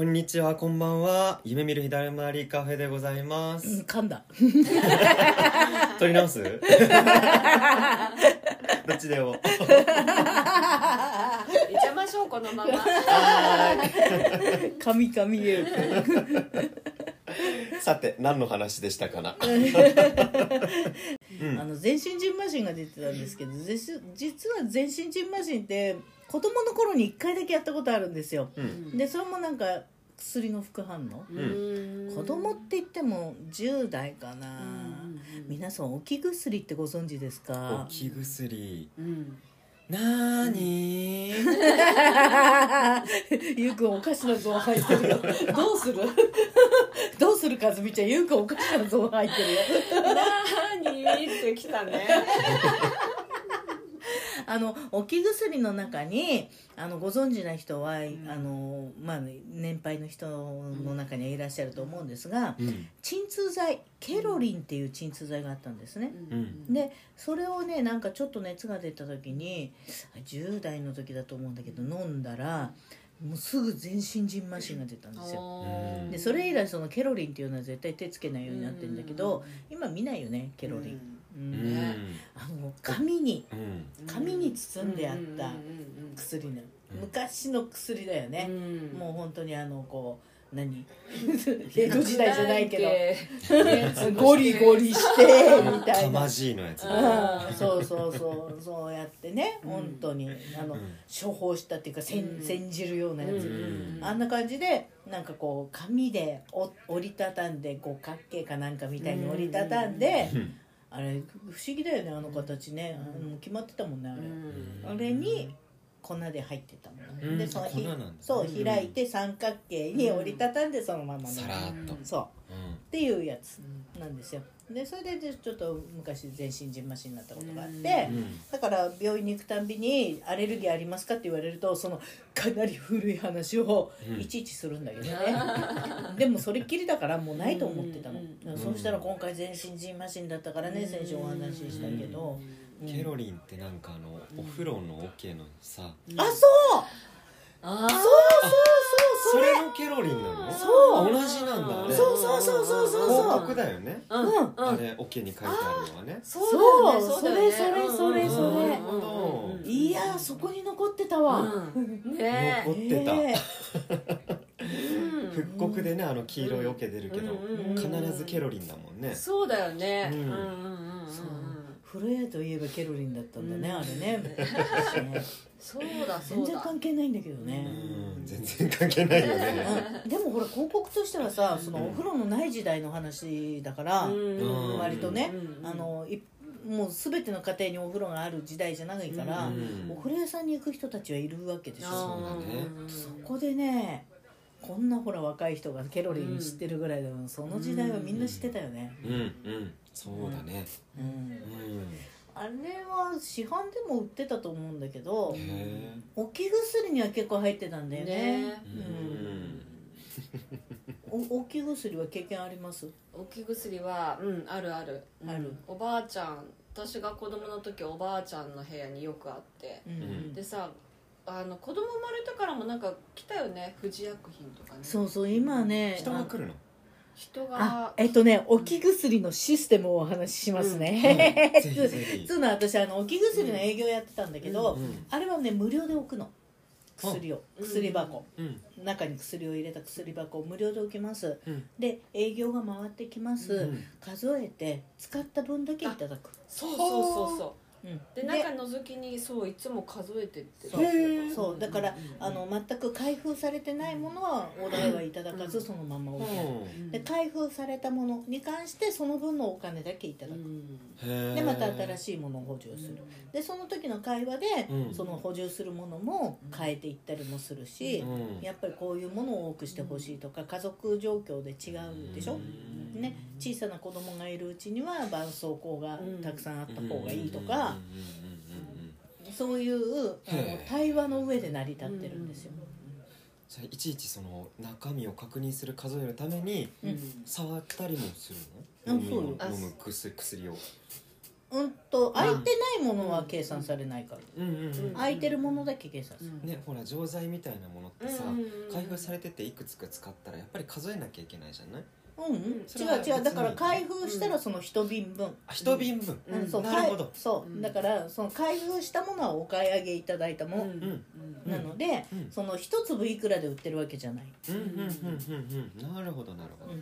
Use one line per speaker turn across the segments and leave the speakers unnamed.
こんにちはこんばんは。夢見る日だまりカフェでございます、
うん噛んだ。
撮り直す？どっちでも
いっちゃいましょうこのまま。
神々ゆう。く
さて何の話でしたかな、
ん。あの全身じんましんが出てたんですけどぜし実は全身じんましんって子供の頃に1回だけやったことあるんですよ。
うん。
でそれもなんか薬の副反応。
うん。
子供って言っても10代かな。皆さん置き薬ってご存知ですか？
置き薬。
うん。
なーにー
ゆうくんおかしなゾーン入ってるよ。どうする？どうするかずみちゃんゆうくんおかしなゾーン入ってるよ。
なーにってきたね
あの置き薬の中にあのご存知な人は、あのまあ、年配の人の中にはいらっしゃると思うんですが
うん。
鎮痛剤ケロリンっていう鎮痛剤があったんですね。
うん。
でそれをねなんかちょっと熱が出た時に10代の時だと思うんだけど飲んだらもうすぐ全身じんましんが出たんですよ。でそれ以来そのケロリンっていうのは絶対手つけないようになってるんだけど今見ないよねケロリン。
ね。
あの紙に
うん。
紙に包んであった薬の昔の薬だよね、もう本当にあのこう何？江戸時代じゃないけど。ゴリゴリしてみたいな。
かまじいのやつ。
うん。そうそうそう。そうやってね。
うん。
本当にあの
うん。
処方したっていうか煎
うん。
煎じるようなやつ、
うん。
あんな感じでなんかこう紙でお折りたたんで五角形かなんかみたいに折りたたんで、
うん
あれ不思議だよねあの形ね、あの決まってたもんねあれ、
ん。
あれに粉で入ってたも
ん
でそのひそう
うん。
開いて三角形に折りたたんでそのまま飲む
さらっと。
そう。
うん
っていうやつなんですよ。でそれででちょっと昔全身じんましになったことがあって、
うん。
だから病院に行くたんびに「アレルギーありますか?」って言われるとそのかなり古い話を
うん。
いちいちするんだけどね、でもそれっきりだからもうないと思ってたの、
うん。
そうしたら今回全身じんましんだったからね先週お話ししたけど、うん。
ケロリンってなんかあのお風呂の桶のさ。
あそう！
あ
そう
それ。のケロリンなの？
そう。
同じなんだあれ
そうそうそうそうそうそう。
広告だよね。
うん。
うん。
あれ桶に書いてあるのはね。
そう
それそれそれそれ。いやーそこに残ってたわ、
残ってた。復刻でねあの黄色い桶出るけど必ずケロリンだもんね。
そうだよね。
う
うんんうんうんうん。
そう。古谷といえばケロリンだったんだね、
うん。
あれね
そうだそ
全然
うだ
関係ないんだけどね、
うん。全然関係ないよね。
うん。でもほら広告としてはさそのお風呂のない時代の話だから、
ん。
割とね、
うん。
あのいもう全ての家庭にお風呂がある時代じゃないから、
うん。
お風呂屋さんに行く人たちはいるわけでしょ。
そうだね。
そこでねこんなほら若い人がケロリン知ってるぐらいだもんその時代はみんな知ってたよね、
うん。うん。そうだね。
うん。
うん
あれは市販でも売ってたと思うんだけど置き薬には結構入ってたんだよね。
ね。
うん。
お置き薬は経験あります？
置き薬はうんあるある。
ある。
おばあちゃん私が子供の時おばあちゃんの部屋によくあって。
うん。
うん。
でさあの子供生まれてからもなんか来たよね。富士薬品とかね。
そうそう今ね
人が来るの？
人
あ
が
えっとね置き薬のシステムをお話ししますね、
ぜひぜひ。
つうのは私あの置き薬の営業やってたんだけど、
うん
あれはね無料で置くの。薬を。
うん。
薬箱、
うん。
中に薬を入れた薬箱を無料で置きます。
うん。
で営業が回ってきます、
うん。
数えて使った分だけいただく。
そうそうそうそう。
うん
で中覗きにそういつも数えてって
そう。だから、
うん
あの全く開封されてないものはお代はいただかずそのまま置いてで開封されたものに関してその分のお金だけいただく、
へ
でまた新
い
しいものを補充する、でその時の会話で、
うん。
その補充するものも変えていったりもするし、
うん。
やっぱりこういうものを多くしてほしいとか家族状況で違うでしょ、ね、小さな子供がいるうちには絆創膏がたくさんあった方がいいとか、
うんうんうんうんうん
そういう対話の上で成り立ってるんですよ。
じゃあいちいちその中身を確認する数えるために触ったりもするの
うん
飲む薬薬を
うんと空いてないものは計算されないから、
うんうんうん
空いてるものだけ計算する、
ねほら錠剤みたいなものってさ開封されてていくつか使ったらやっぱり数えなきゃいけないじゃない
うん違う違うだから開封したらその一瓶分、
あ一瓶分。
うん。
なるほど。
そう、
うん。
だからその開封したものはお買い上げいただいたもの、
ん。
なので、
うん。
その一粒いくらで売ってるわけじゃない、
うんうんうんうんうん。なるほどなるほど。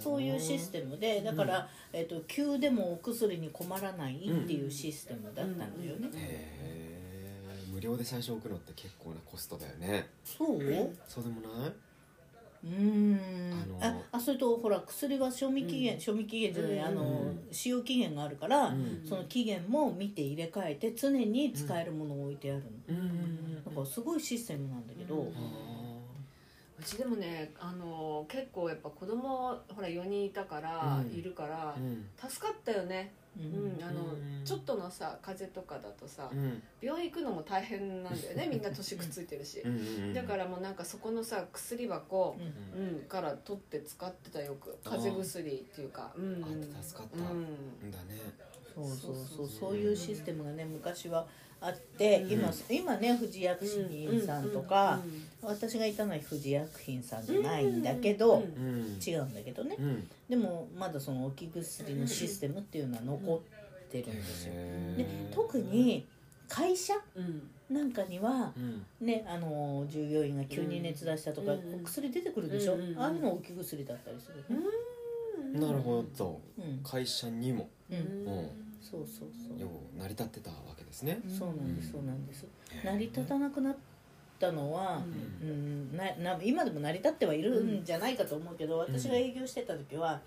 そういうシステムでだから、えっと急でもお薬に困らないっていうシステムだったんだよね、
へえ無料で最初置くのって結構なコストだよね。
そう？
そうでもない？う
ーん。
あの
ああそれとほら薬は賞味期限、賞味期限じゃない、あの
うん。
使用期限があるから、
うん。
その期限も見て入れ替えて常に使えるものを置いてあるの、
うん。うん。うん。
だからすごいシステムなんだけど、
うん。
あ
うちでもねあの結構やっぱ子供ほら4人いたから、
うん。
いるから
ーうん。
助かったよね、
う
うんんあの
うん。
ちょっとのさ風邪とかだとさ
うん。
病院行くのも大変なんだよね。みんな年くっついてるし。
うんうんうん。
だからもうなんかそこのさ薬箱、
うん。
うん、から取って使ってたよく。風邪薬っていうか。うん。
あ助かった。
うん。
だね。
そうそうそう。
そうそう
そう。いうシステムがね昔はあって、
うん。
今今ね富士薬品さんとか、私がいたのは富士薬品さんじゃないんだけど、
うん。
うん。
違うんだけどね。
うん
でもまだその置き薬のシステムっていうのは残ってるんですよ。
へ
で
ー
特に会社
うん
なんかには
うん。
ねあの従業員が急に熱出したとか、薬出てくるでしょ、ああいうの置き薬だったりする、
うん。
なるほど。
うん。
会社にも。
うん。
うん。
そうそうそう。
よう成り立ってたわけですね。
そうなんです
うん
そうなんです。成り立たなくなったのは、
うん。
うん、なな今でも成り立ってはいるんじゃないかと思うけど、私が営業してた時は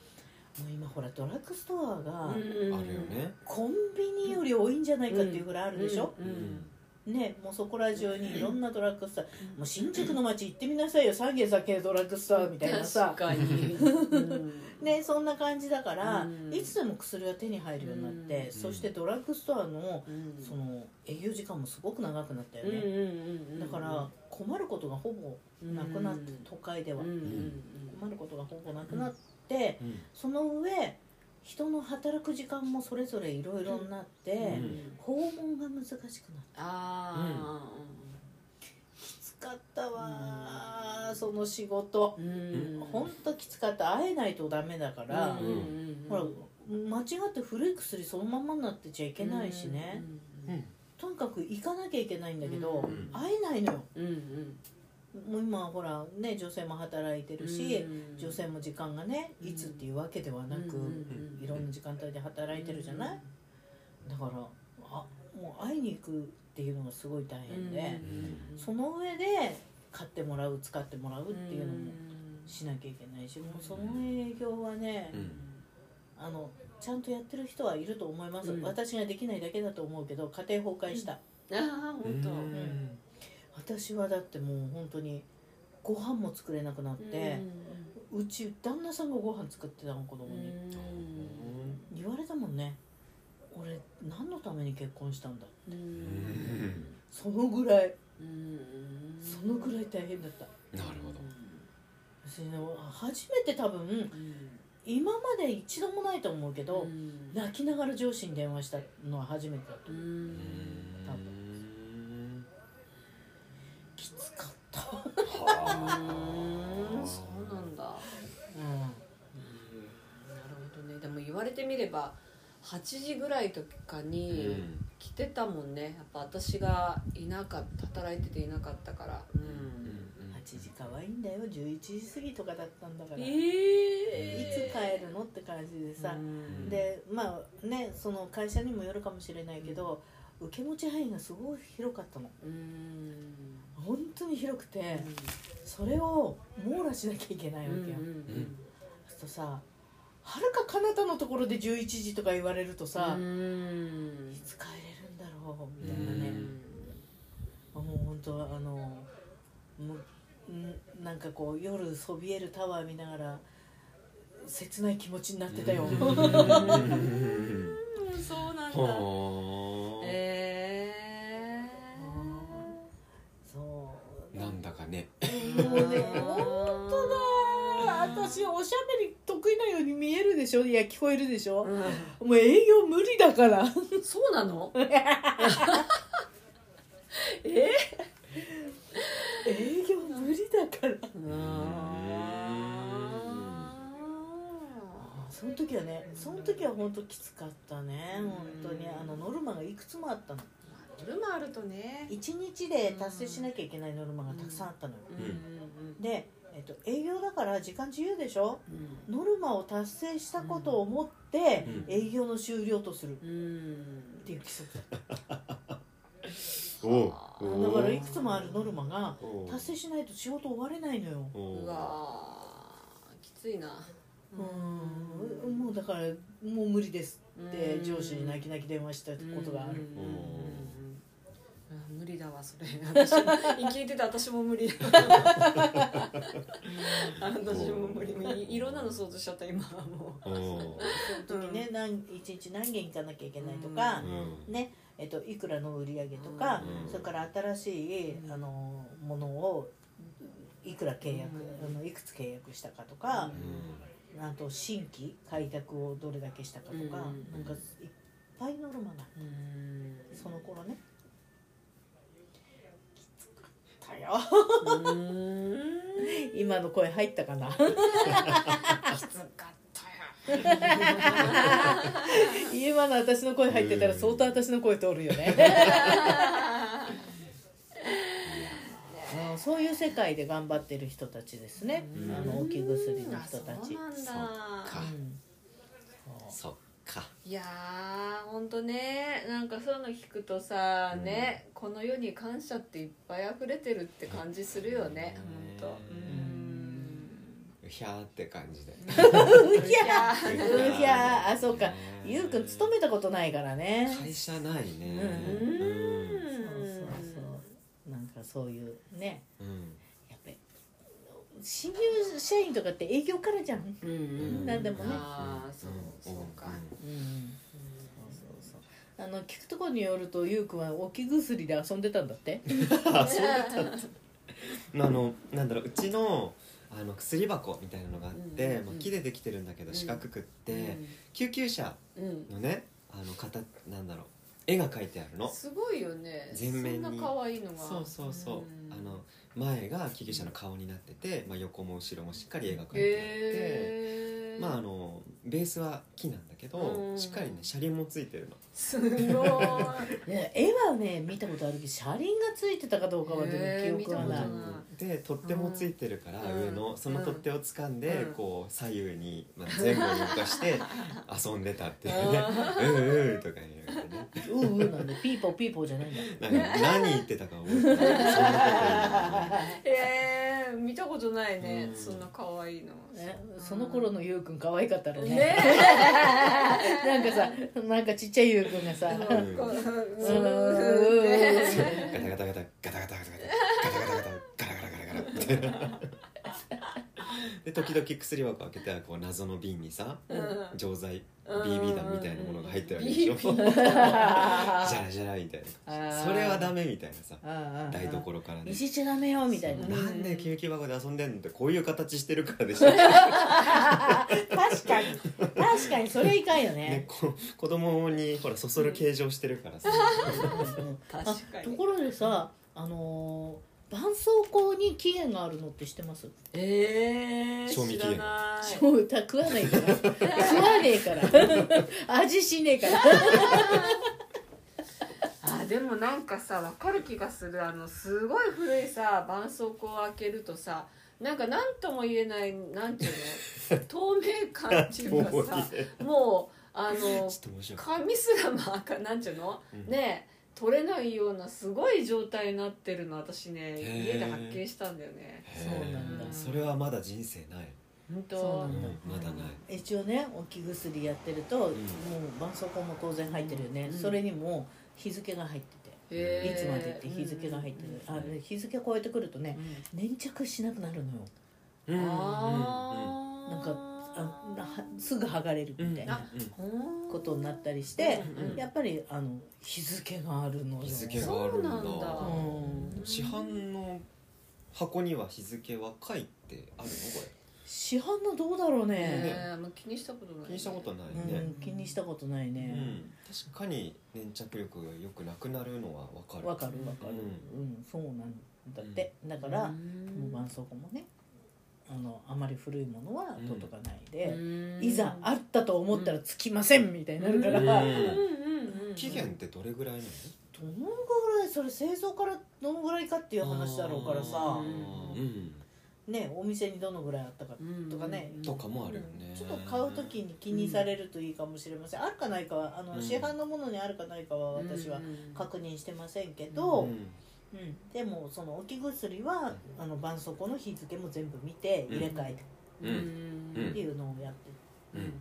もう今ほらドラッグストアが
あるよね。
コンビニより多いんじゃないかっていうぐらいあるでしょ、
うん
ねもうそこら中にいろんなドラッグストア、もう新宿の街行ってみなさいよ三軒酒ドラッグストアみたいなさ。
確かに、うん
ねそんな感じだから、
うん。
いつでも薬が手に入るようになって、
うん。
そしてドラッグストアの
うん。
その営業時間もすごく長くなったよ
うんうん
ね、
うん
だから困ることがほぼなくなって、都会では、
うんうん。
困ることがほぼなくなって、
うん。
その上人の働く時間もそれぞれいろいろになって、
ん。
訪問が難しくなって
あ
きつかったわーその仕事。
あうん。
ほんときつかった。会えないとダメだから、
うんうん
ほら間違って古い薬そのままになってちゃいけないしね、
うん
とにかく行かなきゃいけないんだけど、
うん。
会えないのよ。
うんうん
もう今ほらね女性も働いてるし、
うん。
女性も時間がねいつっていうわけではなく、
うん
いろんな時間帯で働いてるじゃない、だからあもう会いに行くっていうのがすごい大変で、その上で買ってもらう使ってもらうっていうのもしなきゃいけないしもうその営業はね、
うん。
あのちゃんとやってる人はいると思います、
うん。
私ができないだけだと思うけど家庭崩壊した、
ああ本当。
うん
私はだってもう本当にご飯も作れなくなって、うち旦那さんがご飯作ってたの子供に、言われたもんね。俺何のために結婚したんだ
うん。
そのぐらい。そのぐらい大変だった。
なるほど。
初めて多分今まで一度もないと思うけど、泣きながら上司に電話したのは初めてだと思う
うん
き
は
そうなんだ。
う
なるほどね。でも言われてみれば8時ぐらいとか
あ
に来てたもんね。やっぱ私がいなかった働いてていなかったから。うん。
ん、8時可愛いんだよ。11時過ぎとかだったんだから、
え
いつ帰るのって感じでさ、
うん。
でまあねその会社にもよるかもしれないけど、受け持ち範囲がすごい広かったの。
うん。
本当に広くて、それを網羅しなきゃいけないわけよ、そうするとさはるか彼方のところで11時とか言われるとさ、
うん。
いつ帰れるんだろうみたいなね、もう本当あのもうんなんかこう夜そびえるタワー見ながら切ない気持ちになってたよ、
うん。そうなんだ
ほー
え
そう
なんだかね
もうね本当だ私おしゃべり得意なように見えるでしょ？いや聞こえるでしょ、
ー
もう営業無理だから。
そうなの？え？
営業無理だから。その時はねその時は本当きつかったね
うん。
本当に。あのノルマがいくつもあったの
ノルマあるとね。
1日で達成しなきゃいけないノルマがたくさんあったのよ、
うん。
で、えっと、営業だから時間自由でしょ？
うん。
ノルマを達成したことを思って
うん。
営業の終了とする。っ
うん。
ていう規則。だ
お
だからいくつもあるノルマが
お
達成しないと仕事終われないのよ。
お
う。わーきついな。
うん。もうだからもう無理ですって上司に泣き泣き電話したことがある
理だわそれ。私も。聞いてた私も無理。私も無理。もういいろんなの想像しちゃった今はもう。
その時ね何一日何件行かなきゃいけないとか
う、ん。
ね。えっと、いくらの売り上げとか、
うん。
それから新しい、あのものをいくら契約、あのいくつ契約したかとか、あと新規開拓をどれだけしたかとか、
うん。
なんかいっぱいノルマが
うん。
その頃ねかよ。
うん。
今の声入ったかな？
きつかったよ。
今の私の声入ってたら相当私の声通るよね。うんそういう世界で頑張ってる人たちですね、
うん。
あの置き薬の人たち。
あそうなんだ。
そっか。
うん。
そっか。
いやーほんとね。なんかそういうの聞くとさ、
うん。
ねこの世に感謝っていっぱい溢れてるって感じするよね。
うん。
ほんと。
うひゃーって感じで。
うひゃ
うひゃ
うひゃあそうか。
ね
ゆうくん勤めたことないからね。
会社ないね。
うん。
う
そうそうそう。なんかそういうね。
うん
新入社員とかって営業からじゃん。
うんうん。
なんでもね。
ああそうそうか。
うん。そうそうそう。あの聞くところによるとゆうくんは置き薬で遊んでたんだって？
あそうだったんだ。あのなんだろううちのあの薬箱みたいなのがあって、
うんうんうん。
まあ、木でできてるんだけど
うん。
四角くって、救急車
うん。
のねあの形なんだろう絵が描いてあるの。
すごいよね。
全面に。
そんな可愛いのが。
そうそうそう、
ん。
あの前が救急車の顔になってて、まあ、横も後ろもしっかり描いてあって、まああのベースは木なんだけど、
うん。
しっかりね車輪もついてるの。
すごい。
ね絵はね見たことあるけど車輪がついてたかどうかは記憶はない。
見たことない
で取っ手もついてるから、
うん。
上のその取っ手を掴んで、
うん。
こう左右に、まあ、前後に動かして遊んでたっていうね。
あ「
うん。うん」とか言うてね。
うううなんでピーポーピーポーじゃないんだ。
なんか何言ってたか覚えてない。そんなこと言うの。
えー、見たことないね、
うん。
そんな可愛いの
ねその頃のゆうくん可愛かったろうね
ね。
なんかさなんかちっちゃいゆうくんがさ
え、
ん。
こう
う
うん。
ん。
ガタガタガタガタガタガタガタガタガタガタガタガラガラガラガラみたいなで時々薬箱開けたらこう謎の瓶にさ
うん。
錠剤
うん。
BB 弾みたいなものが入ってるわけでしょ
？BB
ジャラジャラみたい
あー。
なそれはダメみたいなさ
ああ
台所からね。
いじっちゃダメよみたいなね。
なんで救急箱で遊んでんのってこういう形してるからでしょ、ね、
確かに。確かにそれいかんよね。
こ子供にほらそそる形状してるからさ、
うん
確か
ところでさあのー絆創膏に期限があるのって知ってます？
えー、
賞味期限。
知らない
そうた食わないから。食わねえから味しねえから。
でもなんかさ分かる気がする。あのすごい古いさ絆創膏を開けるとさなんか何とも言えないなんていうの？透明感っていうかさもうあの
ちょっと面白い。
紙すらも赤なんていうの、
うん。
ね取れないようなすごい状態になってるの私ね家で発見したんだよね。
そうなんだ。
それはまだ人生ない。
本当。
そうなんだ。
まだない。
一応ね置き薬やってると、もう絆創膏も当然入ってるよね、
うん。
それにも日付が入ってて、いつまでって日付が入ってる、あれ日付超えてくるとね粘着しなくなるのよ。
うん。
あー。
なんかすぐ剥がれるみたいな
うん
ことになったりして、
うんうん
やっぱりあの日付があるのよ。
日付があるんだ
そうなんだ。
うん。
市販の箱には日付は書いてあるの？こ
市販のどうだろうね、
ね。気にしたことない
れ気にしたことない
うん
ね、
気にしたことないね、
うん、確かに粘着力がよくなくなるのはわかる。
わかるわかる、
う
うんそうなんだって、だから、もう絆創膏もねあのあまり古いものは取っとかないで、いざあったと思ったらつきませんみたいになるから、
期限ってどれぐらいなの？
ぐらいそれ製造からどのぐらいかっていう話だろうからさ。ねお店にどのぐらいあったか
うん
とかね。
とかもあるよね。
ちょっと買う時に気にされるといいかもしれません、あるかないかはあの、
うん。
市販のものにあるかないかは私は
うん
確認してませんけ
う
ど、
ん
うん。でもその置き薬は、あの絆創膏の日付も全部見て入れ替えて
うん。
うん。
っていうのをやってる、
うん。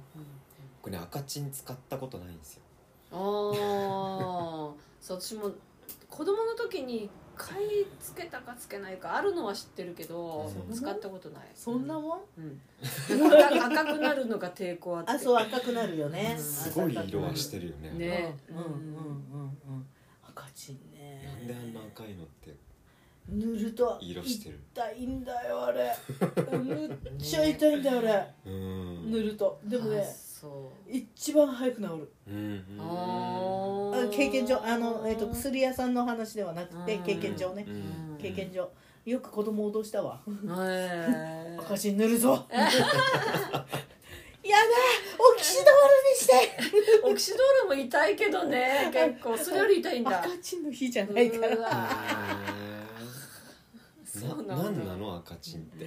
これね赤チン使ったことないんですよ。
ああ そう私も子供の時に買い付けたかつけないかあるのは知ってるけど
うん。
使ったことない、
そんなもん、
うん、赤 赤くなるのが抵抗あって。
あそう赤くなるよね、
うん。
すごい色はしてるよね。
ね。
うんうんうんうんうん赤チンね。
なんであんな赤いのって
塗ると
色してる？
痛いんだよあれ。むっちゃ痛いんだよあれ。
うん。
塗ると。でもね
あそう。
一番早く治る。
うん
あ
あ経験上。あの、えー、と薬屋さんの話ではなくて
うん。
経験上ね。
うん
経験上。よく子供を脅したわ。赤チン塗るぞ。やだシドールにして。
オキシドールも痛いけどね。結構。それより痛いんだ。
赤チンの日じゃないから。
うな
なん
だ。
なんなの？赤チンって。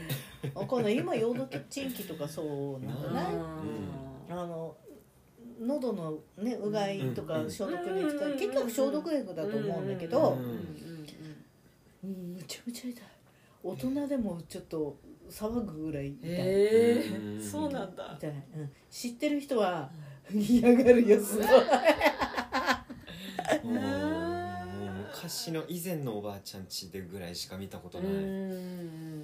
わかんない今ヨードチンキとかそうなんじゃないあの喉のねうがいとか
うん
消毒に使
うん
う結局消毒薬だと思うんだけ
う
ど
ん
うんむちゃむちゃ痛い。大人でもちょっと騒ぐぐらい痛い。
へえ
うん。
そうなんだ。
痛い、うん、知ってる人は嫌がるよすごい
昔の以前のおばあちゃんちでぐらいしか見たこと
う
ない。
ん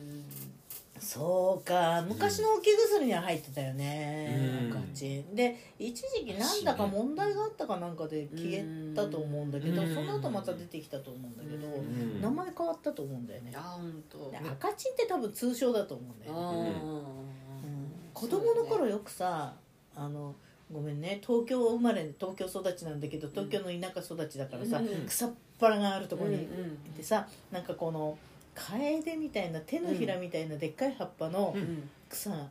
そうか。昔の置き薬には入ってたよね。
うん。
赤チンで一時期なんだか問題があったかなんかで消えたと思うんだけど
うん。
その後また出てきたと思うんだけど
うん。
名前変わったと思うんだよね。
あ本当
で赤チンって多分通称だと思うんだよね、
あ
うん。子供の頃よくさあのごめんね東京生まれ東京育ちなんだけど東京の田舎育ちだからさ、
うん。
草っぱらがあるところに
うんうん。
いてさなんかこのカエデみたいな手のひらみたいなでっかい葉っぱの
うん。
草の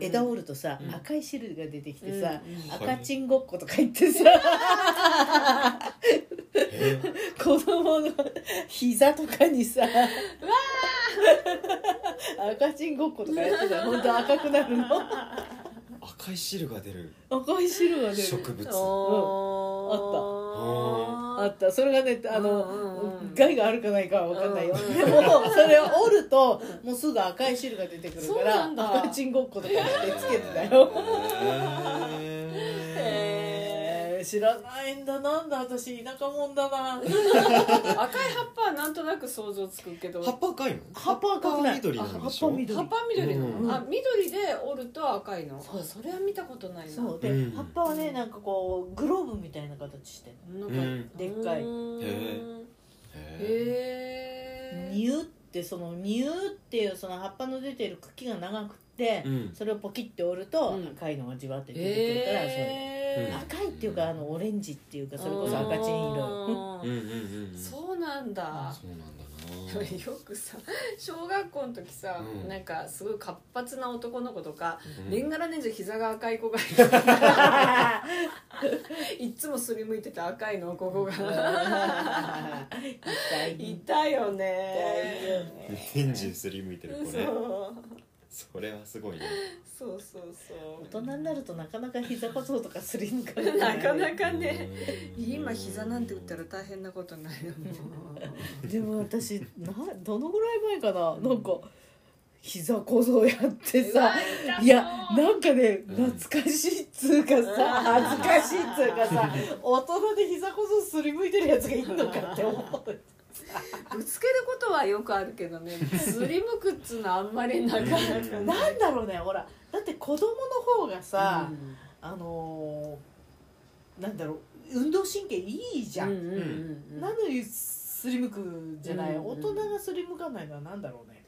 枝を折るとさ、
うん。
赤い汁が出てきてさ、赤チンごっことか言ってさ
え。
子供の膝とかにさ赤チンごっことかやってたら本当赤くなるの。
赤い汁が出る。
赤い汁が出る。
植物。
あ
あった。それがねあの、害があるかないかは分かんないよ、
うん
でもそれを折るともうすぐ赤い汁が出てくるから赤チンごっことかってつけてたよ知らないんだなんだ私田舎者だな。
赤い葉っぱはなんとなく想像つくけど。
ー葉っぱ赤いの？
葉っぱ赤くない？
緑なんでしょ？
あ葉っぱ緑
葉っぱ緑の、
うん
あ緑で折ると赤いの？
そう
あそれは見たことないな。
そうで、
うん。
葉っぱはねなんかこうグローブみたいな形してる
なんか、
うん。
でっかい。
うん
へ
え
ニュってそのニュっていうその葉っぱの出てる茎が長くって、
うん。
それをポキって折ると
うん。
赤いのがじわって出てくるから、それ。
へー
赤いっていうかあのオレンジっていうかそれこそ赤チン色。
あー
うんうんうんうん。
そうなんだ。
そうなんだな。
よくさ小学校の時さ、
うん。
なんかすごい活発な男の子とか、
うん。
年がら年中膝が赤い子がいるいっつもすりむいてて赤いのここが。
痛い。
いたよ
痛いよ
ね。
ね
年中すりむいてる子ね
そ
れはすごいね。
そうそうそう。
大人になるとなかなか膝小僧とかすりむかれ
なかな
か
かね。
うん。
今膝なんて打ったら大変なことになるよ。
でも私などのぐらい前かな？なんか膝小僧やってさ。いやなんかね
うん。
懐かしいっつうかさ恥ずかしいっつうかさ 大人で膝小僧すりむいてるやつがいるのかって思う
ぶつけることはよくあるけどねすりむくっつうのはあんまりなかなか
ん。だろうねほら。だって子供の方がさ、
うん。
あのーなんだろう運動神経いいじゃん、
うんうんうんうん。
なのにすりむくじゃない、
うん
大人がすりむかないのはなんだろうね。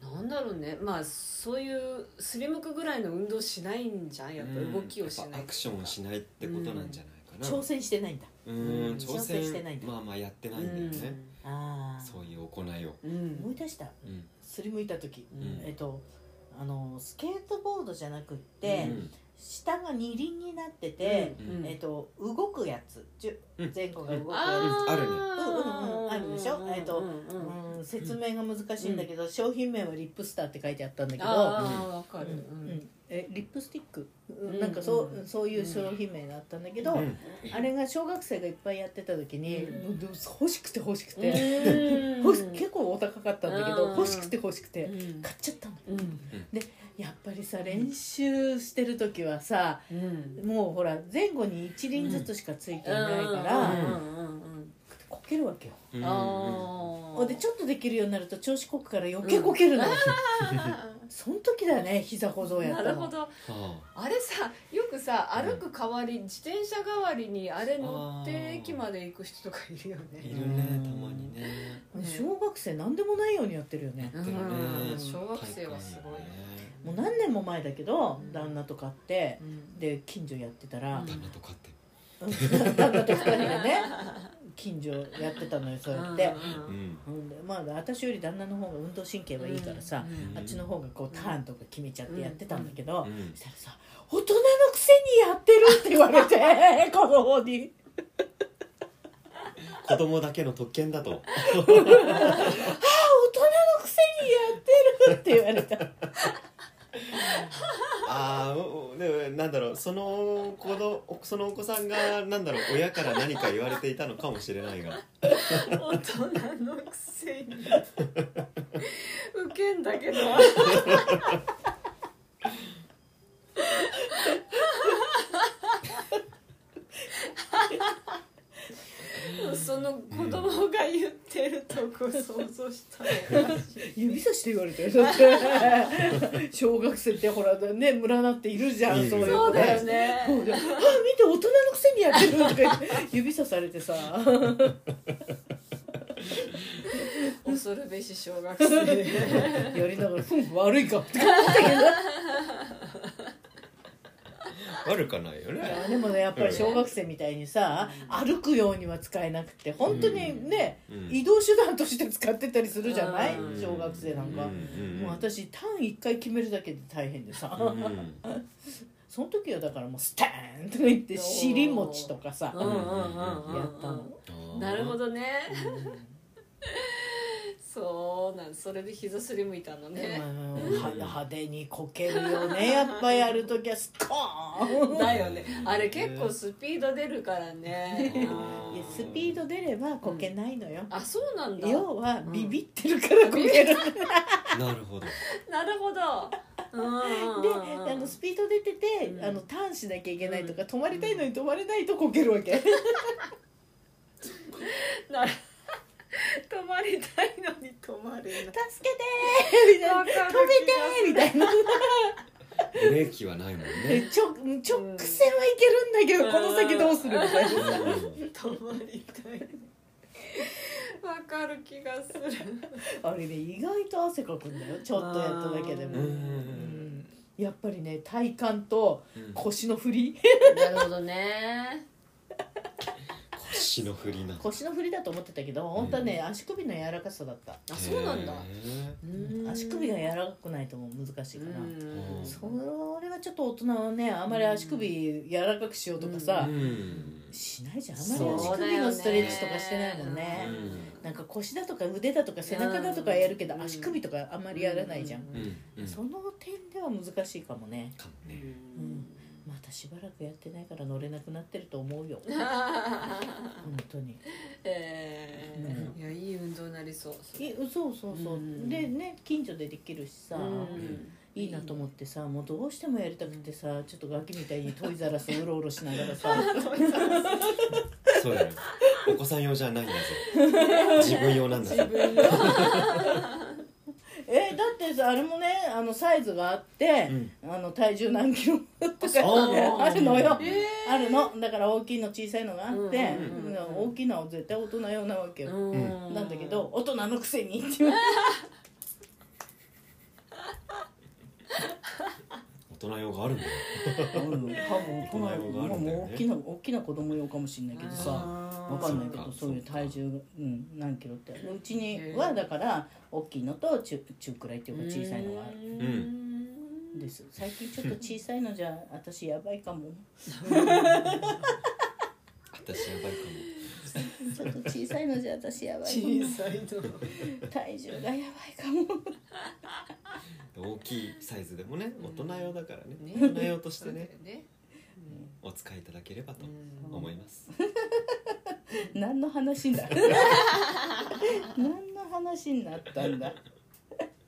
なんだろうね。まあそういうすりむくぐらいの運動しないんじゃん。やっぱ動きをしない
やっぱアクションをしないってことなんじゃないかな。
挑戦してないんだ
う
うん
ん挑
挑戦してない
まあまあやってないんだよね。
ああ
そういう行いを。
うん。
思い出した。
うん。
すりむいた時、
うん。
えっとあのスケートボードじゃなくって、
うん。
下が二輪になってて、
うん。
えっと動くやつ。前後が動くやつ、
あ
るね。
うんうんうん。あるでしょ？えっと
うんうん
うん、説明が難しいんだけど、商品名はリップスターって書いてあったんだけど、
ああわかる。
うん。うんえリップスティック、なんかそう,、
うん
そういう商品名があったんだけど、
うん。
あれが小学生がいっぱいやってた時に、
うん。
欲しくて欲しくて、
うん。
欲し結構お高かったんだけど、
うん。
欲しくて欲しくて、
うん。
買っちゃったの。
うん。
やっぱりさ練習してる時はさ
うん。
もうほら前後に一輪ずつしかついていないから、こけるわけよ。でちょっとできるようになると調子こくから余計こけるの、その時だよね膝小僧やったの。
なるほど。
は
あれさよくさ歩く代わり自転車代わりにあれ乗って駅まで行く人とかいるよ
あい
ね
るねたまにね。
ね。
小学生何でもないようにやってるよね。
小学生はすごい。
もう何年も前だけど
うん。
旦那とかって
うん。
で近所やってたら
うん
旦那とかって。
旦那と二人でね近所やってたのよそうやって。
うん
まあ私より旦那の方が運動神経はいいからさ
うん。
あっちの方がこうターンとか決めちゃってやってたんだけど
うん。
そしたらさ「大人のくせにやってる」って言われて 子供に。
子供だけの特権だと「
ああ大人のくせにやってる」って言われた
ああでもなんだろうその子のそのお子さんがなんだろう親から何か言われていたのかもしれないが。
大人のくせに。ウケんだけど。その子供が言ってるとこ想像したよ
指さして言われて 小学生ってほらね村なっているじゃん
いる
そういう子
そうだよ
ね。あ見て大人のくせにやってるとか言って指さされてさ。
恐るべし小学生。
やりながら「うん悪いか」って思ったけど
悪かないよ
い
ね
やでもねやっぱり小学生みたいにさ歩くようには使えなくて本当にね、
うん。
移動手段として使ってたりするじゃない？
うん。
小学生なんか、
うん
もう私ターン1回決めるだけで大変でさ、
うん
その時はだからもうスターンとか言って尻餅とかさ、
うんうんうんうん
やったの、
なるほ
ど
どね そうなんそれで膝すりむいたのね。
うんは派手にこけるよね。やっぱやる時はスコーン。
だよね。あれ結構スピード出るからね。
いやスピード出ればこけないのよ、
あそうなんだ。
要はビビってるからこける、
なるほど。
なるほど。うんうんうん。
で
うん
あのスピード出てて、
うん。
あのターンしなきゃいけないとか、止まりたいのに止まれないとこけるわけ。
なる止まりたい止まれな。い
助けてーみたいな。
わかる
止めてーみたいな。
ブレーキはないもんね。
ちょ直線はいけるんだけど、
うん。
この先どうするみたいな。
止まりたい。わかる気がする。
あれね意外と汗かくんだよちょっとやっただけでも、やっぱりね体幹と
うん。
腰の振り。
なるほどね
腰の振りな
腰の振りだと思ってたけど本当はね、足首の柔らかさだった。
あそうなんだ。
へ
うん。
足首が柔らかくないともう難しいから、
うん。
それはちょっと大人はねあんまり足首柔らかくしようとかさ、しないじゃん。あんまり足首のストレッチとかしてないもんね。
うん。
なんか腰だとか腕だとか背中だとかやるけど、
うん。
足首とかあんまりやらないじゃん。その点では難しいかもね。
かもね。
うんまたしばらくやってないから乗れなくなってると思うよ。本当に。
えー。いやいい運動になりそう。それ
いそうそうそう、
うん。
でね近所でできるしさ、
うん。
いいなと思ってさもうどうしてもやりたくてさちょっとガキみたいに トイザラスうろうろしながらさ。
そうだよ。お子さん用じゃないんだぞ。自分用なんだぞ
えだってさあれもねあのサイズがあって、あの体重何キロとか
あ
あるのよ、
え
あるの。だから大きいの小さいのがあって、
うん。うん。
うん。大きいのは絶対大人用なわけよ、
うん。
なんだけど大人のくせにって言われて。
大人用があるんだよ。
うん。多分大人
用があるんだよね。
もう大きな大きな子供用かもしれないけどさわかんないけど
そ
ういう体重が、うん、何キロって。うちにはだから大きいのと中中くらいっていうか小さいのがある。
うん
です。最近 ちょっと小さいのじゃ私やばいかも。
私やばいか
ちょっと小さいのじゃ私やばいか
小
も
さいの。
体重がやばいかも。
も大きいサイズでもね大人用だからね。
ね。
大人用としてね。
ね。
お使いいただければと
うん
思います
何の話だ 何の話になったんだ？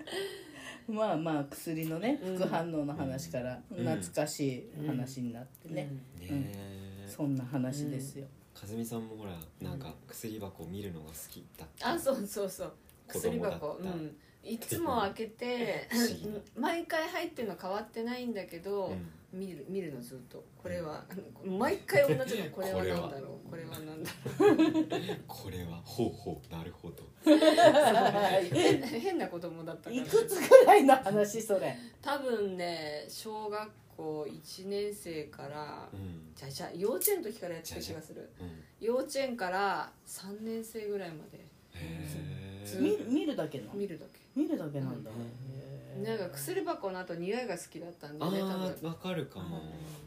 まあまあ薬のね
うん。
副反応の話から
うん。
懐かしい話になってね、そんな話ですよ、
かずみさんもほらなんか薬箱見るのが好きだって
あそうそうそう。
子
薬箱うん。いつも開けて毎回入ってるの変わってないんだけど、
うん
見る見るのずっと。これは毎回同じの。これは何だろう。これは何だ
これはほうほう。なるほど。
ろう。変な変な子供だったから。
いくつぐらいの話それ？
多分ね小学校1年生から
うん。
じゃあじゃあ幼稚園の時からやってた気がする。
うん。
幼稚園から3年生ぐらいまで。
見る見るだけの？
見るだけ。
見るだけなんだ、
うん
なんか薬箱の後匂いが好きだったんで
あ
ね多
ー
分。
わかるかも。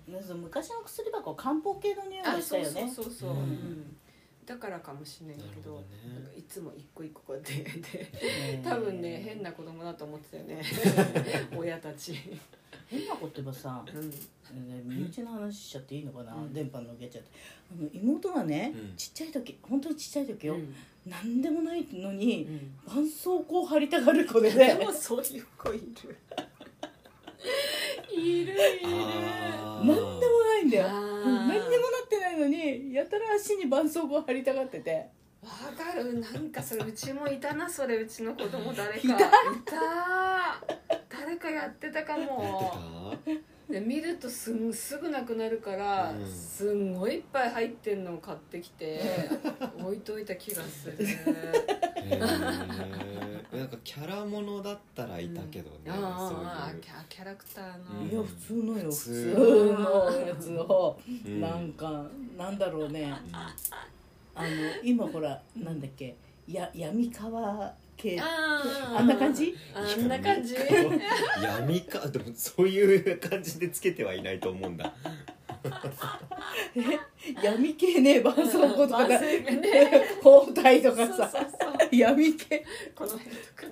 う昔の薬箱漢方系の匂いが
あそう
したよね。
そうそうそう、
う。ん
うん。だからかもしれないけど
ね。
なんかいつも一個一個こうやってで
えー
多分ね変な子供だと思ってたよね。親たち。
変なこと言えばさ
うん。
ね身内の話しちゃっていいのかな、
うん。
電波のけちゃって。あの妹がね、
うん。
ちっちゃい時本当にちっちゃい時よ、
うん
何でもないのに
うん。
絆創膏を貼りたがる子で
で
ね
もそういう子いる。いるいる。
何でもないんだよ。何にもなってないのにやたら足に絆創膏を貼りたがってて。
わかる。なんかそれうちもいたなそれうちの子供誰か。
いた？
いた。誰かやってたか
や
も
って
で見るとすんすぐなくなるから、
うん。
すんごいいっぱい入ってんのを買ってきて 置いといた気がする
えなんかキャラものだったらいたけどね
ああ
そう
キャキャラクターの、
うん。
いや普通のよ普
普
通
通
のやつを、
いう
なんかなんだろうね。
うん。
あの今ほらなんだっけや闇川系。
あ
んな感じ？
あんな感じ。
闇かでもそういう感じでつけてはいないと思うんだ。
闇系ね絆創膏とかだ。
ね。
包帯とか
そう
さ
そうそう。
闇系。
この辺とか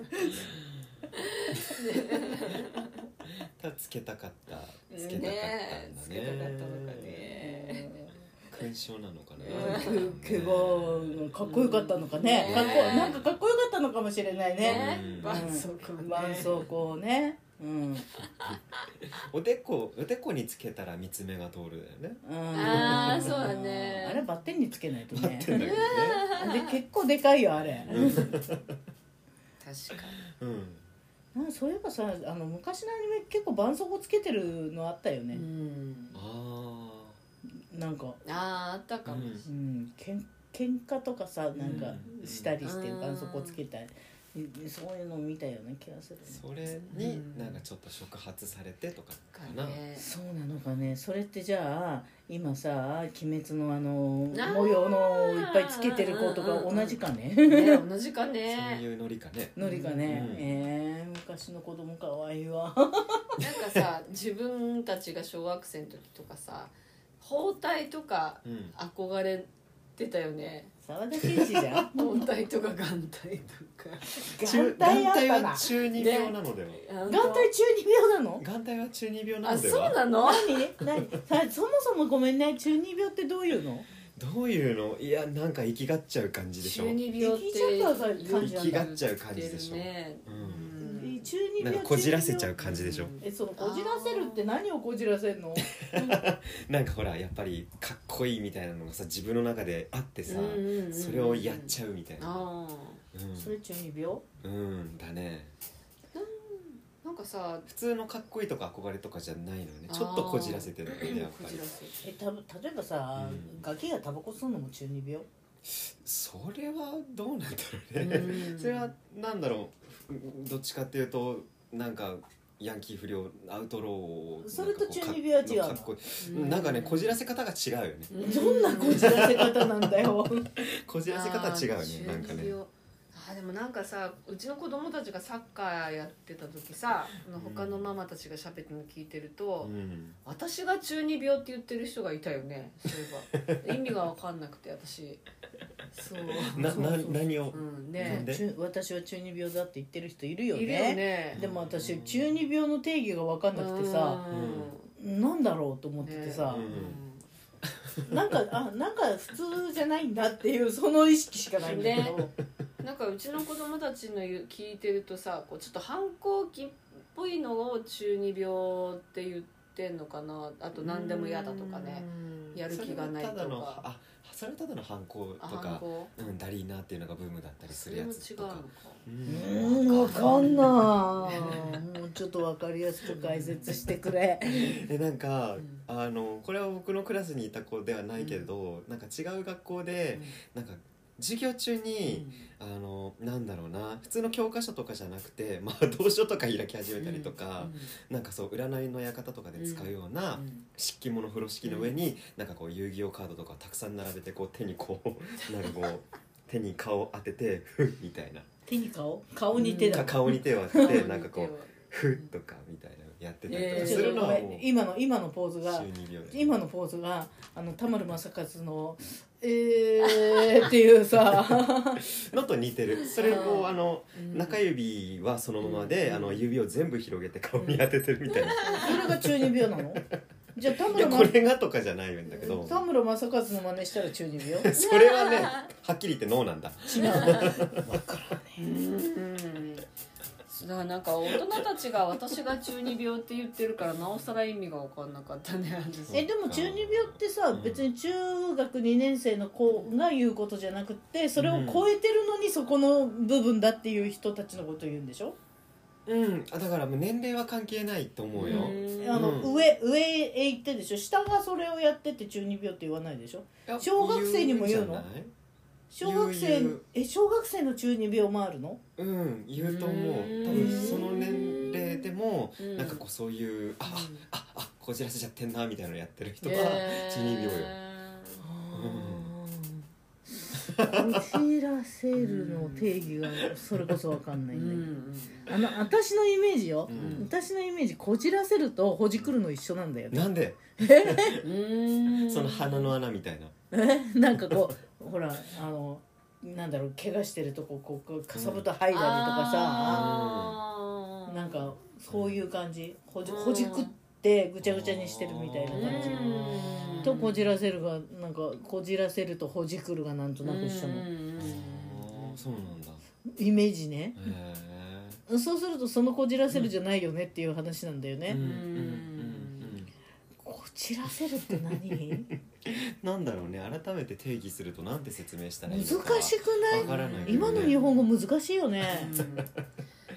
ただつけたかったつけたかったんだ
ね。
ね
つけたかったのかね
勲章なのかな
うん
けがかっこよかったのかね。
ね。
かっこなんかかっこよかったのかもしれないね。
絆創膏ね
絆創膏ねうん。
おでこおでこにつけたら三つ目が通るだよね。
うん
あーそうだね。
あれバッテンにつけないとね。
ね。
で結構でかいよあれ。
確か
うん。
なんかそういえばさあの昔のアニメ結構絆創膏つけてるのあったよ
に、
ね。
う、ん、
あ
なんか
あああったかも、
うん。
うん。けん喧嘩とかさなんか
うん。
したりして
うん。
絆創膏つけたそういうのを見たような気がするね。
それになんかちょっと触発されてとかかな、
ね
そうなのかね。それってじゃあ今さ「鬼滅」のあの模様のいっぱいつけてる子とか同じかね？
ね同じか
そう
ね
いうノリかね。
ノリがね、
うん。
えー、昔の子供かわいいわ。
なんかさ自分たちが小学生の時とかさ包帯とか
うん。
憧れてたよね。
沢田研二じゃん？
包帯とか眼帯とか。
中
眼帯あった
眼
な
帯は中二病なのでは、
眼
眼帯中二病なの？
眼帯は中二病な
あそう
のでは
なの？
何？何？さそもそもごめんね。中二病ってどういうの？
どういうの？いやなんか生きがっちゃう感じでしょ。
中二病って
生きちゃった感じなんだ。
生きがっちゃう感じでしょ。
ね
う
うん
中二病
なんかこじらせちゃう感じでしょ？
えそのこじらせるって何をこじらせるの？
なんかほらやっぱりかっこいいみたいなのがさ自分の中であってさ、それをやっちゃうみたいな。
あ
それ中二病？
うん、うん、だね。
ーなんかさ
普通のかっこいいとか憧れとかじゃないのよね。ちょっとこじらせてるのねやっぱり。
こじらせ
えた例えばさ、
うん。
ガキがタバコ吸うのも中二病？
それはどうなんだろうね、
うん。
それはなんだろうどっちかっていうとなんかヤンキー不良アウトローを
それと中二病は違うの？
かっこいい。なんかねこじらせ方が違うよね。
うん。
どんなこじらせ方なんだよ。
こじらせ方は違うねなんかね。
中二病あーでもなんかさうちの子供たちがサッカーやってた時さあの他のママたちがしゃべってるの聞いてると、
うん。
私が中二病って言ってる人がいたよねそういえば。意味が分かんなくて私。そう。
なな何を？
うんね。
私は中二病だって言ってる人いるよね。
いるよね。
でも私中二病の定義が分かんなくてさなんだろうと思っててさ、なんかあなんか普通じゃないんだっていうその意識しかないんだけど、
ねなんかうちの子供たちの言う聞いてるとさこうちょっと反抗期っぽいのを中二病って言ってんのかな。あと何でも嫌だとかね。やる気がないと
それはただの
か
あそれはただの反抗
あ
とかうん、ダリーナっていうのがブームだったりするや
それも違
つとか
うのか。
う
うーん。分かんない。もうちょっと分かりやすく解説してくれ。
でなんか、
うん。
あのこれは僕のクラスにいた子ではないけれど、なんか違う学校で、なんか授業中に、あのなんだろうな普通の教科書とかじゃなくて、まあ、同書とか開き始めたりとか、なんかそう占いの館とかで使うような漆器物風呂敷の上に、なんかこう遊戯王カードとかをたくさん並べてこう手にこう なんかこう手に顔当ててフッみたいな。
手に顔？顔に手だ。
か顔に手を当てて なんかこうフッとかみたいなのやってたりと
えー
かするのはもうん
今の今のポーズが今のポーズがあの田丸正和の「えー」っていうさ。
のと似てる。それをあの
うん。
中指はそのままで、
うん。
あの指を全部広げて顔に当ててるみたいな、
それが中二病なの？じゃあ田
いや
村
これがとかじゃないんだけど。
田村正和の真似したら中二病？
それはねはっきり言ってノーなんだ。
違う
うんだからなんか大人たちが私が中二病って言ってるからなおさら意味が分かんなかったね 私。
えでも中二病ってさ
うん
別に中学2年生の子が言うことじゃなくってそれを超えてるのにそこの部分だっていう人たちのことを言うんでしょ？
うん。あだからもう年齢は関係ないと思うよ、
うん。
あの、
うん
上上へ行ってでしょ？下がそれをやってて中二病って言わないでしょ？小学生にも言うの？小学生
言う言う
え小学生の中二病もあるの？
うん言うと思う。
うん。
多分その年齢でも
うん。
なんかこうそういうああああこじらせちゃってんなみたいなのやってる人は
へー
中二病よ。
こじらせるの定義がそれこそわかんない
うん
だけど、あの私のイメージよ、
うん。
私のイメージこじらせるとほじくるの一緒なんだよね。
なんで？
うん。
その鼻の穴みたいな。
え？なんかこうほらあのなんだろう怪我してるとこここかさぶた剥いだりとかさ、
あー。
なんかそういう感じ。ほじほじくってぐちゃぐちゃにしてるみたいな感じ。
うん。
とこじらせるがなんかこじらせるとほじくるがなんとなく一緒の。
うん。
そうなんだ。
イメージね。
へ
そうするとそのこじらせるじゃないよねっていう話なんだよね、
えうんうんうんうん
こじらせるって何？
なんだろうね。改めて定義するとなんて説明したらいい
難
のか
しくない？
わからないよね。
今の日本語難しいよね。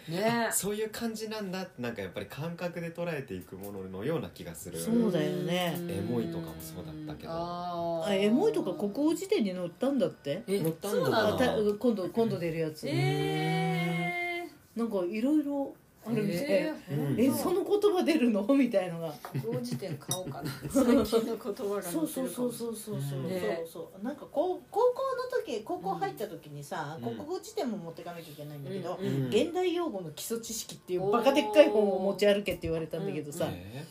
ね。
そういう感じなんだ。ってなんかやっぱり感覚で捉えていくもののような気がする。
そうだよね。
エモいとかもそうだったけど。
あー
あエモいとか国語辞典に載ったんだって？
え
乗ったんだ
そうな
た今度今度出るやつ、
え
なんかいろいろあるみたい、
え
その言葉出るの？みたいのが。
国語辞典買おうかな。
そう。そうそうそうそうそう
ね
そうそう。なんか高高校の時高校入った時にさ、
うん。
国語辞典も持ってかなきゃいけないんだけど、
うん。
うん。
現代用語の基礎知識っていうバカでっかい本を持ち歩けって言われたんだけどさ、
え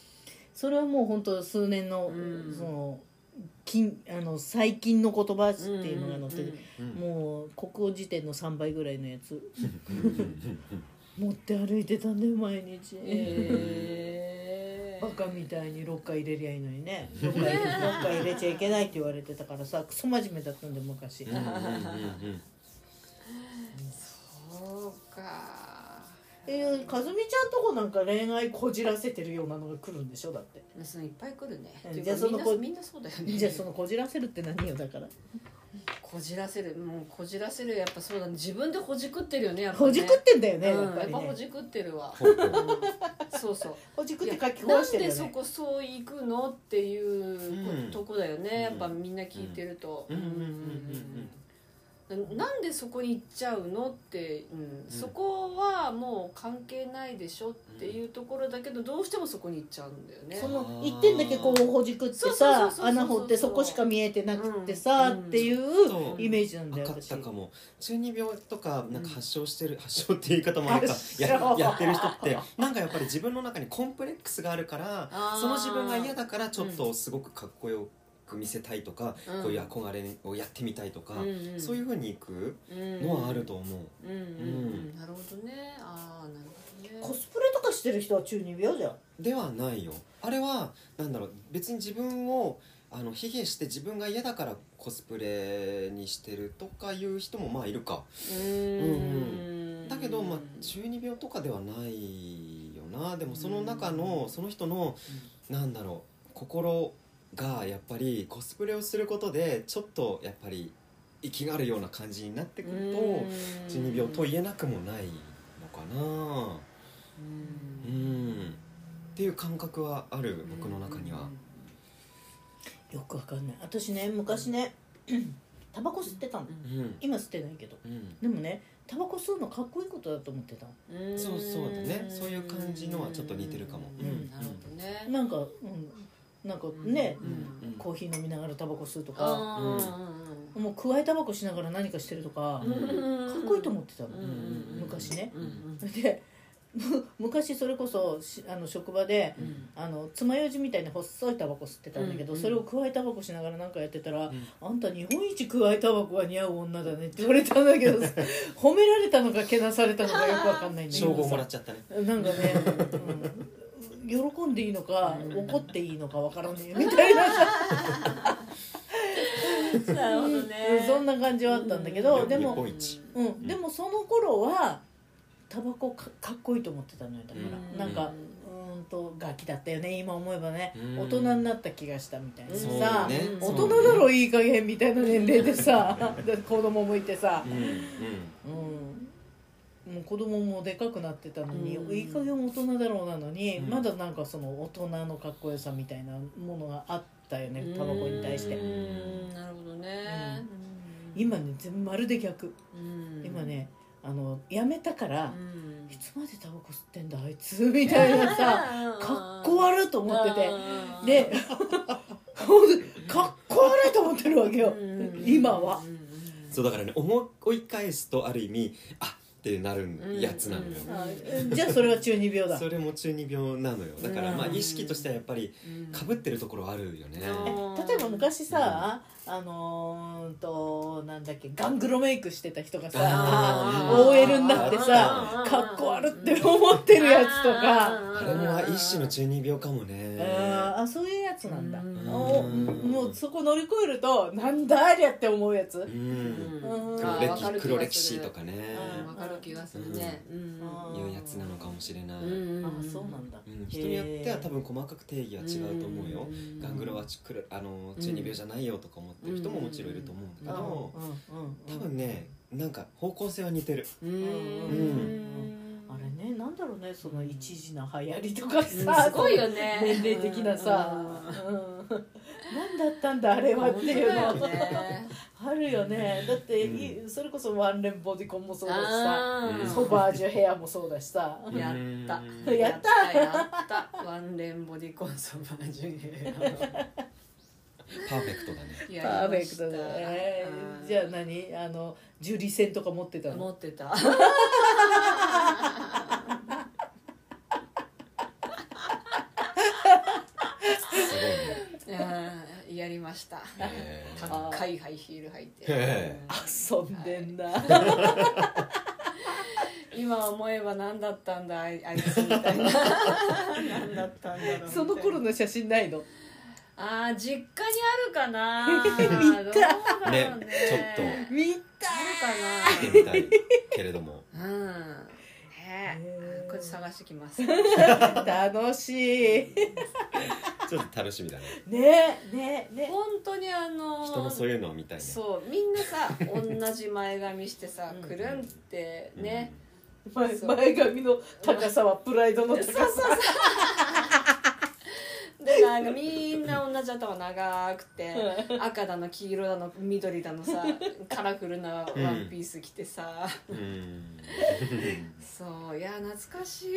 それはもう本当数年の、
うん。
その近あの最近の言葉っていうのが載ってて、
うん。
もう国語辞典の3倍ぐらいのやつ。
うん
持って歩いてたんだよ毎日、
え
バカみたいにロッカー入れりゃいいのにね。ロッカー入れちゃいけないって言われてたからさクソ真面目だったんで昔、
うんうんうんうん。
そうか。
えー、かずみちゃんとこなんか恋愛こじらせてるようなのが来るんでしょだって。
そのいっぱい来るね。
じゃあその子
かみんなみんなそうだよね。
じゃあそのこじらせるって何よだから
こじらせるもうこじらせるやっぱそうだね。自分でほじくってるよねやっぱね。
ほじくってんだよね、
うん
やっぱりね。
やっぱほじくってるわ、そうそう。
ほじくって書き
なん
壊してるよね。
でそこそう行くのっていう
うん。
とこだよね、
うん
やっぱみんな聞いてると、
うんうんうんうん。
うんなんでそこに行っちゃうのって、うん。そこはもう関係ないでしょっていうところだけどどうしてもそこに行っちゃうんだよね。
その一点だけこうほじくってさ穴掘ってそこしか見えてなくってさ、
うん。
っていうイメージなんだよ
分かっ
私
たかも。中二病とかなんか発症してる、発症って言い方もあるかややってる人ってなんかやっぱり自分の中にコンプレックスがあるからその自分が嫌だからちょっとすごくかっこよく見せたいとか、
うん。
こういう憧れをやってみたいとか、
うんうん。
そういうふうにいく
の
のはあると思う。
うんうん。うん。なるほどね。ああなるほどね。
コスプレとかしてる人は中二病じゃん。
ではないよ。あれはなんだろう別に自分をあの卑下して自分が嫌だからコスプレにしてるとかいう人もまあいるか。
うーん
だけど、まあ、中二病とかではないよな。でもその中のその人のなんだろう心がやっぱりコスプレをすることでちょっとやっぱり息があるような感じになってくると中二病と言えなくもないのかな。うん。っていう感覚はある僕の中には。
よくわかんない。私ね昔ね タバコ吸ってたの。
うん。
今吸ってないけど。
うん。
でもねタバコ吸うのかっこいいことだと思ってた
うん。
そうそうだね。そういう感じのはちょっと似てるかも。
うん。
うん。
なるほどね
なんか、うん、なんかね、
うん。うん
コーヒー飲みながらタバコ吸うとか
あ
もう加えタバコしながら何かしてるとか、
うん。
かっこいいと思ってたの、
うん。
昔ね。
うん。
でむ 昔それこそしあの職場で
うん。
あの爪楊枝みたいな細いタバコ吸ってたんだけど、
うん。
それを加えタバコしながら何かやってたら「
ん。
あんた日本一加えタバコが似合う女だね」って言われたんだけど褒められたのかけなされたのかよくわかんないんだけど
称号もらっちゃったね。
なんかね、うん、喜んでいいのか
うん。
怒っていいのかわからねえみたいな。さ
なるほどね。
そんな感じはあったんだけど、
うん。
でもうん、でもその頃はタバコかかっこいいと思ってたのよだから、
うん。
なんかうーんとガキだったよね今思えばね、
うん。
大人になった気がしたみたいなさ、
ね。
大人だろいい加減みたいな年齢でさ。で子供もいてさ。
うん、
もう子供もでかくなってたのに、
うん。
いい加減大人だろうなのに、
うん。
まだなんかその大人のかっこよさみたいなものがあったよねタバコに対して。
うんなるほどね。
今ね全まるで逆。
うん。
今ねあのやめたから、
うん。
いつまでタバコ吸ってんだあいつみたいなさ かっこ悪いと思ってて。でかっこ悪いと思ってるわけよ。今は。
そうだからね思い返すとある意味あってなるやつなのよ、
うん
あじゃあそれは中二病だ。
それも中二病なのよ。だからまあ
うん。
意識としてはやっぱりかぶってるところあるよね。
うん
え例えば昔さ、あのーんとなんだっけガングロメイクしてた人がさ
あー。
OL になってさ
うん
かっこ悪って思ってるやつとか。
あれも一種の中二病かもね。
あそういうやつなんだ。
うん。
おもうそこ乗り越えるとなんだありゃって思うやつ。
うん。
うん。
黒歴黒歴史とかね。
うんわかる気がするね。うん。
いうやつなのかもしれない、
うん
あそうなんだ。
うん。人によっては多分細かく定義は違うと思うよ、
うん
ガングロはちくるあの中二病じゃないよとか思ってる人ももちろんいると思うんだけど、多分ねなんか方向性は似てる。
うん。
うん
あれねなんだろうねその一時の流行りとか
うん。
さ
すごいよね。
年齢的なさ、うん、何だったんだあれはっていうのああるよね。だって、いそれこそワンレンボディコンもそうだしさ。ソバージュヘアもそうだしさ。
ーやった。
うん。
やった。
やった。ワンレンボディコンソバージュヘ
パーフェクトだね。
ア
パーフェクトだね。
うん
じゃあ何？あのジュリ線とか持ってたの？
持ってた
すごいね
うんやりました。
へー。
高いハイヒール履いて。
へ
遊んでんな、
今思えば何だったんだあいあいつみたいな。何だったんだろうみたいな。
その頃の写真ないの？
あー実家にあるかな
見た。
どうだろうね。
ねちょっ
見
あ
見て
る
みたいけれども。
かなうんねえこれ探してきます。
楽しい
ちょっと楽しみだね。
ねねね。
本当にあの
人のそういうのを見たいね。
そうみんなさ同じ前髪してさ
うん。
くるんってね、う。
前髪の高さはプライドの高さ。
でなんかみんな同じ頭長くて
う
赤だの黄色だの緑だのさカラフルなワンピース着てさ、
うん。
そういや懐かしい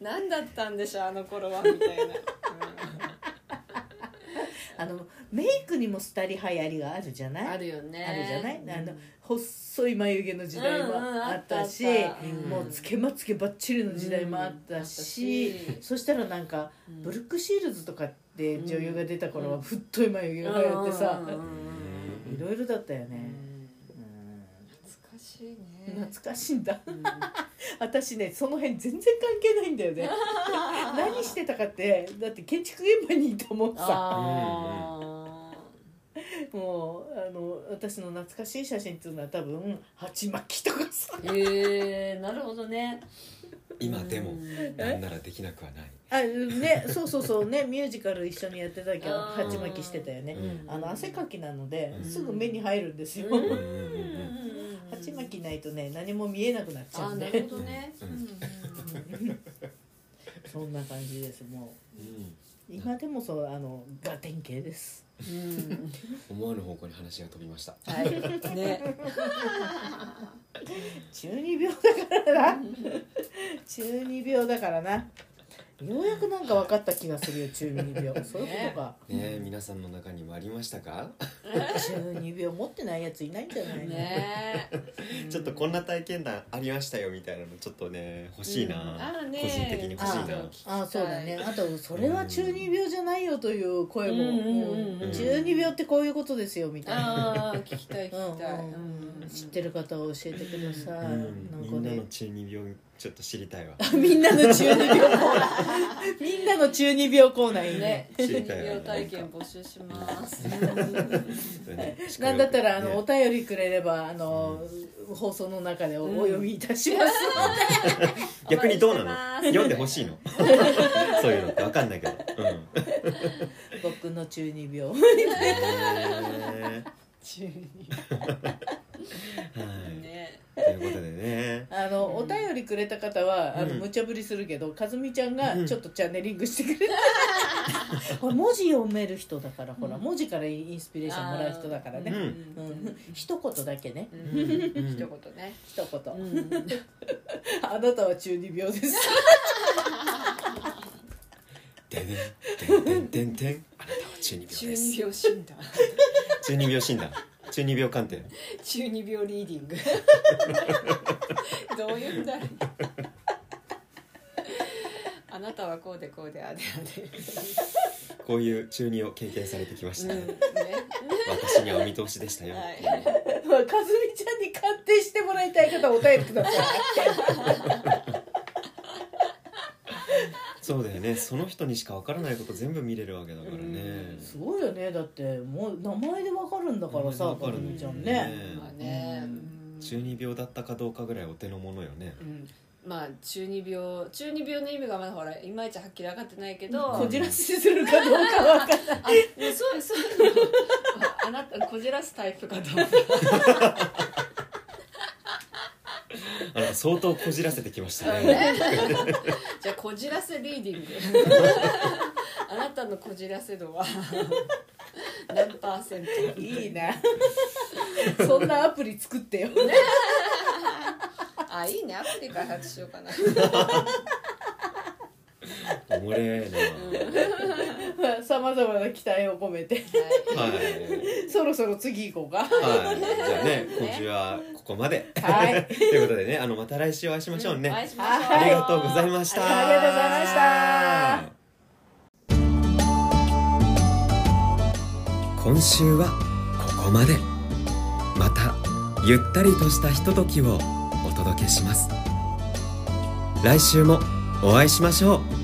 何だったんでしょうあの頃はみたいな、
あのメイクにもスタリ流行りがあるじゃ
うん
ない？
あるよね。
あるじゃない、あの
うん
細い眉毛の時代も
うんうん
あったし、
あった。あった
うん
もうつけまつげばっちりの時代もあったし、
たし
そしたらなんか、
うん。
ブルックシールズとかって女優が出た頃は
うん。
太い眉毛が流行ってさ、
うんうんうんうん
いろいろだったよ
うん
ね、
しい
うん
ね。
懐かしいんだ。
うん。
私ねその辺全然関係ないんだよね。何してたかってだって建築現場にいたもんさ。
あ
もうあの私の懐かしい写真っていうのは多分鉢巻きとかさ。
ーへえなるほどね。
今でも
うん。
なんならできなくはない。
あねそうそうそうねミュージカル一緒にやってたけど鉢巻きしてたよね、
うん。
あの汗かきなので、
うん。
すぐ目に入るんですよ、
うん
鉢巻きないとね何も見えなくなっちゃうんで
あなるほどね。
そんな感じですも
う。
今でもそうあのガテン系です。
うん。
思わぬ方向に話が飛びました。
はい。ね。
中二病だからな。中二病だからなようやくなんか分かった気がするよ中二病。そういうことか。
ねえ皆さんの中にもありましたか？
中二病持ってないやついないんじゃないの、
ね。
ちょっとこんな体験談ありましたよみたいなのちょっとね欲しいな、
うん。あるね。
個人的に欲しいな。
ああそうだね。あとそれは中二病じゃないよという声も、
う
中二病ってこういうことですよみたいな、
ああ聞きたい聞きたい。
うんうん。知ってる方は教えてください、
うん。
なんかね。
みんなの中二病ちょっと知りたいわ。
みんなの中二病コーナー。みんなの中二病コーナーいいね。
ね中二
知りたいわ。
病体験募集します。
なん だったらあの、お
ね
便りくれればあの、放送の中でお,、お読みいたします、
逆にどうなの？読んでほしいの？そういうのって分かんないけど、うん。
僕の中二病。
ね
中二
はい。
ね
ということでね。
あの、お便りくれた方はあの、
うん。
無茶ぶりするけど和美ちゃんが
うん。
ちょっとチャネリングしてくれた、ほら文字読める人だからほら、
うん。
文字からインスピレーションもらう人だからね、
うん。
うん。一言だけね。
うん。
うん。
一言ね。
一言、
う ん。
あなたは中二病です。
ででんてんてん。てんあなたは中二病
中
です。
二病診断。
中二病診断中二病鑑定。
中二病リーディング。どういうんだろうあなたはこうでこうであであで。
こういう中二を経験されてきました。ね、
うんね。
私にはお見通しでしたよ、
はい。
和美ちゃんに鑑定してもらいたい方はお便りください
そうだよね。その人にしか分からないこと全部見れるわけだからね、
すごいよね。だってもう名前でわかるんだからさ
かる
美ちゃん
ね。
ね
まあね。
うん。
中二病だったかどうかぐらいお手の物よね。
うん。まあ中二病中二病の意味がまだほらいまいちはっきり分かってないけど、
こじらせするかどうかわかんない。
あねそうそう。あなたこじらすタイプかどうか
あの相当こじらせてきましたね。
じゃあこじらせリーディング。あなたのこじらせ度は何パ100%
いいなそんなアプリ作ってよ。
あいいね。アプリ開発しようかな
おもれー
さまざまな期待を込めて。
なはい。
そろそろ次行こうか。
はい。じゃあね今週はここまで。
はい。
ということでねあのまた来週お会いしましょうね、
お会いしましょう。
ありがとうございました。
ありがとうございました。
今週はここまで。またゆったりとしたひとときをお届けします。来週もお会いしましょう